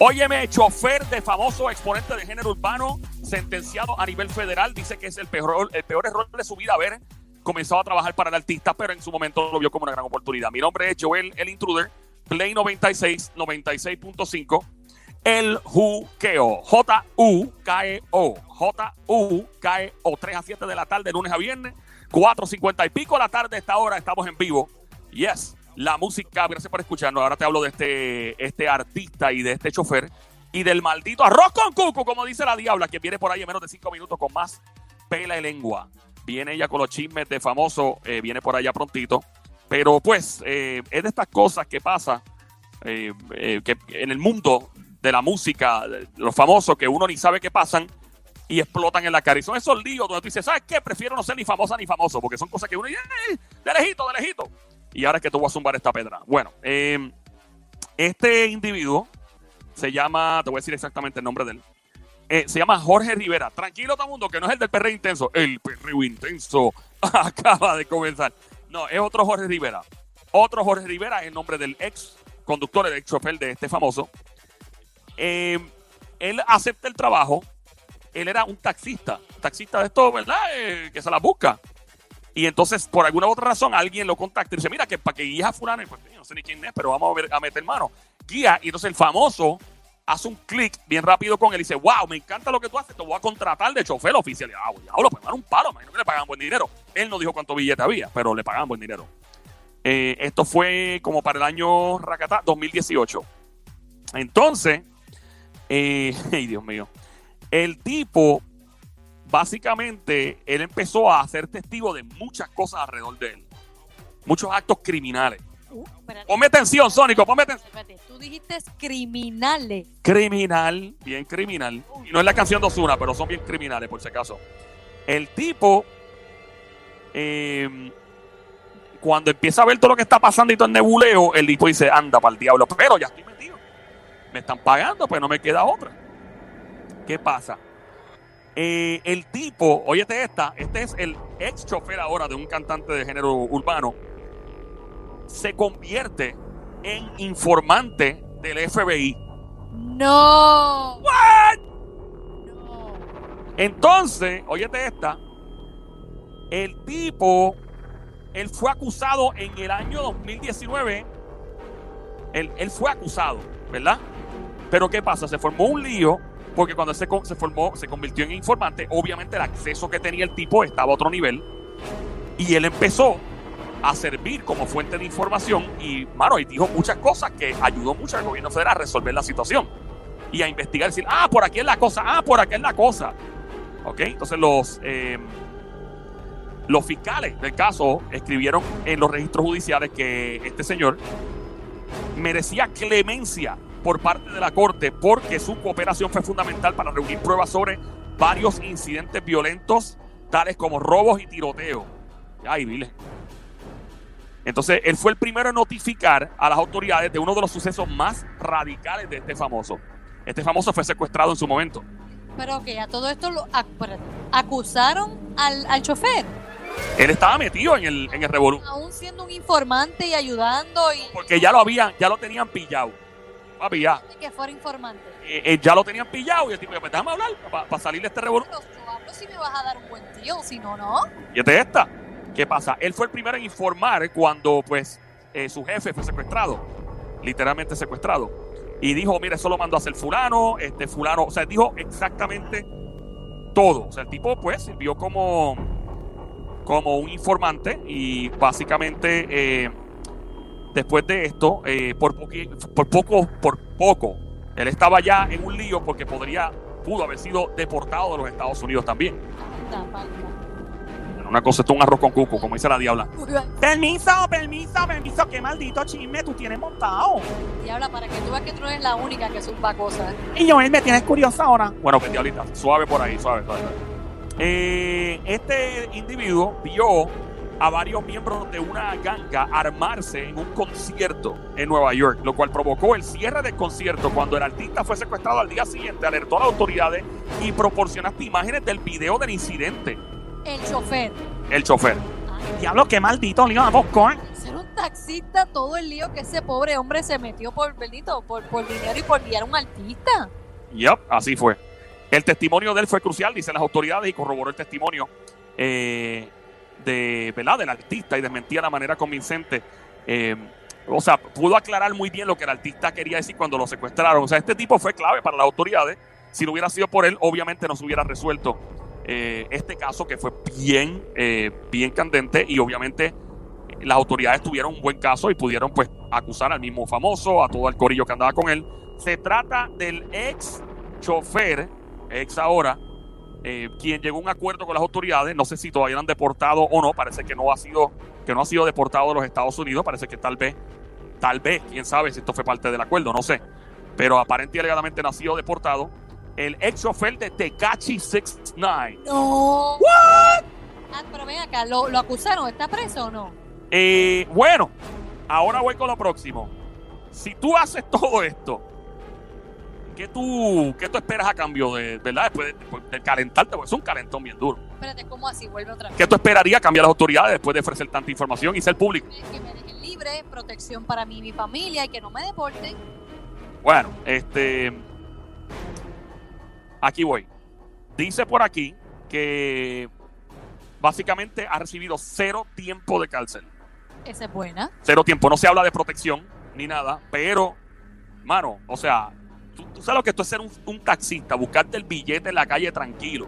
Óyeme, chofer de famoso exponente de género urbano, sentenciado a nivel federal, dice que es el peor, el peor error de su vida haber comenzado a trabajar para el artista, pero en su momento lo vio como una gran oportunidad. Mi nombre es Joel, el intruder, Play 96, 96.5, el juqueo, J-U-K-E-O, J-U-K-E-O, 3 a 7 de la tarde, lunes a viernes, 4.50 y pico de la tarde, esta hora estamos en vivo. Yes, la música, gracias por escucharnos. Ahora te hablo de este, este artista y de este chofer y del maldito arroz con cuco, como dice la diabla, que viene por ahí en menos de 5 minutos con más pela de lengua. Viene ella con los chismes de famoso, eh, viene por allá prontito. Pero pues, eh, es de estas cosas que pasa eh, que en el mundo de la música, los famosos, que uno ni sabe qué pasan y explotan en la cara. Y son esos líos donde tú dices, ¿sabes qué? Prefiero no ser ni famosa ni famoso, porque son cosas que uno dice, de lejito, de lejito. Y ahora es que tú vas a zumbar esta pedra. Bueno, em, este individuo se llama, te voy a decir exactamente el nombre de él. se llama Jorge Rivera. Tranquilo todo mundo, que no es el del perreo intenso. El perreo intenso acaba de comenzar. No, es otro Jorge Rivera. Otro Jorge Rivera es el nombre del ex conductor, el ex chofer de este famoso. Em, él acepta el trabajo. Él era un taxista, taxista de esto, ¿verdad? Eh, que se la busca. Y entonces, por alguna otra razón, alguien lo contacta y dice, mira, que para que guíes a fulano, pues no sé ni quién es, pero vamos a, ver, a meter mano. Guía, y entonces el famoso hace un clic bien rápido con él y dice, wow, me encanta lo que tú haces, te voy a contratar de chofer oficial. Y, ah, diablo, pues un palo, imagino que le pagan buen dinero. Él no dijo cuánto billete había, pero le pagaban buen dinero. Eh, esto fue como para el año Rakata 2018. Entonces, eh, ay Dios mío, el tipo, básicamente, él empezó a ser testigo de muchas cosas alrededor de él. Muchos actos criminales. Uh, ponme atención, Sónico, ponme atención. tú dijiste criminales. Criminal, bien criminal. Y no es la canción de Osuna, pero son bien criminales, por si acaso. El tipo, em, cuando empieza a ver todo lo que está pasando y todo el nebuleo, el tipo dice, anda para el diablo, pero ya estoy metido. Me están pagando, pues no me queda otra. ¿Qué pasa? Eh, el tipo, óyete esta, este es el ex chofer ahora de un cantante de género urbano, se convierte en informante del FBI. No. What? No. Entonces, óyete esta, el tipo, él fue acusado en el año 2019, él, él fue acusado, ¿verdad? Pero ¿qué pasa? Se formó un lío porque cuando se, se formó, se convirtió en informante, obviamente el acceso que tenía el tipo estaba a otro nivel y él empezó a servir como fuente de información y, mano, y dijo muchas cosas que ayudó mucho al gobierno federal a resolver la situación y a investigar, decir, ah, por aquí es la cosa, ah, por aquí es la cosa. ¿Ok? Entonces los, em, los fiscales del caso escribieron en los registros judiciales que este señor merecía clemencia por parte de la Corte porque su cooperación fue fundamental para reunir pruebas sobre varios incidentes violentos, tales como robos y tiroteos. Ay, vile. Entonces, él fue el primero en notificar a las autoridades de uno de los sucesos más radicales de este famoso. Este famoso fue secuestrado en su momento. Pero que a todo esto lo acusaron al, al, chofer. Él estaba metido en el, en el revolú. Aún siendo un informante y ayudando. Y... Porque ya lo habían, ya lo tenían pillado. Papi, ya. Que fuera informante. Eh, eh, ya lo tenían pillado y el tipo, pues déjame hablar para salir de este revolú. Pero hablo si me vas a dar un buen tío, si no, no. Y este esta. ¿Qué pasa? Él fue el primero en informar cuando pues eh, su jefe fue secuestrado, literalmente secuestrado. Y dijo, mire, eso lo mandó a hacer fulano, este fulano, o sea, dijo exactamente todo. O sea, el tipo pues sirvió como, como un informante y básicamente eh, después de esto, eh, por, por poco, por poco, él estaba ya en un lío porque podría, pudo haber sido deportado de los Estados Unidos también. Una cosa es un arroz con cuco, como dice la diabla. Permiso, permiso, permiso, qué maldito chisme tú tienes montado. Diabla, para que tú veas que tú no eres la única que zumba cosas. Y Joel, me tienes curiosa ahora. Bueno, pues diablita, suave por ahí, suave, suave. Eh, este individuo vio a varios miembros de una ganga armarse en un concierto en Nueva York, lo cual provocó el cierre del concierto cuando el artista fue secuestrado al día siguiente, alertó a las autoridades y proporcionaste imágenes del video del incidente. El chofer. El chofer. Diablo, qué maldito lío a con. Ser un taxista todo el lío que ese pobre hombre se metió por, bendito, por, por dinero y por guiar a un artista. Yep, así fue. El testimonio de él fue crucial, dicen las autoridades, y corroboró el testimonio eh, de, ¿verdad? del artista y desmentía de manera convincente. eh, o sea, pudo aclarar muy bien lo que el artista quería decir cuando lo secuestraron. O sea, este tipo fue clave para las autoridades. Si no hubiera sido por él, obviamente no se hubiera resuelto eh, este caso que fue bien, eh, bien candente y obviamente las autoridades tuvieron un buen caso y pudieron pues acusar al mismo famoso, a todo el corillo que andaba con él. Se trata del ex chofer, ex ahora, eh, quien llegó a un acuerdo con las autoridades. No sé si todavía lo han deportado o no. Parece que no ha sido, que no ha sido deportado de los Estados Unidos. Parece que tal vez, tal vez, quién sabe si esto fue parte del acuerdo, no sé. Pero aparentemente alegadamente no ha sido deportado. El ex chofer de Tecachi 69. No. ¿What? Ah, pero ven acá, ¿lo, lo acusaron? ¿Está preso o no? Eh, bueno, ahora voy con lo próximo. Si tú haces todo esto, ¿qué tú, qué tú esperas a cambio de, verdad? Después de, de calentarte, porque es un calentón bien duro. Espérate, ¿cómo así? Vuelve otra vez. ¿Qué tú esperarías cambiar las autoridades después de ofrecer tanta información y ser público? Que me dejen libre, protección para mí y mi familia y que no me deporten. Bueno, este. Aquí voy. Dice por aquí que básicamente ha recibido cero tiempo de cárcel. Esa es buena. Cero tiempo. No se habla de protección ni nada, pero, mano, o sea, tú, sabes lo que esto es ser un, un taxista, buscarte el billete en la calle tranquilo.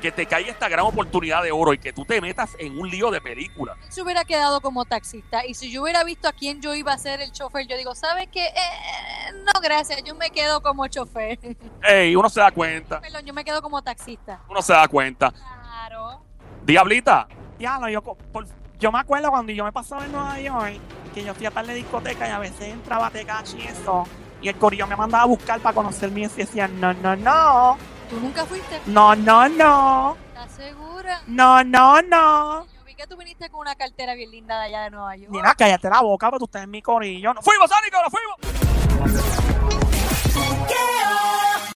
Que te caiga esta gran oportunidad de oro y que tú te metas en un lío de película. Se hubiera quedado como taxista y si yo hubiera visto a quién yo iba a ser el chofer, yo digo, ¿sabes qué? Eh, no, gracias, yo me quedo como chofer. Ey, uno se da cuenta. Perdón, yo me quedo como taxista. Uno se da cuenta. Claro. Diablita, Diablo, yo, por- yo me acuerdo cuando yo me pasaba en Nueva York, que yo fui a tal de discoteca y a veces entraba a Tecachi y eso, y el corillo me mandaba a buscar para conocerme y decía, no, no, no, ¿Tú nunca fuiste? no, no, no, ¿Estás segura? no, no, no. Yo vi que tú viniste con una cartera bien linda de allá de Nueva York. Mira, cállate la boca, pero tú estás en mi corillo. No, fuimos, Sónico, nos fuimos.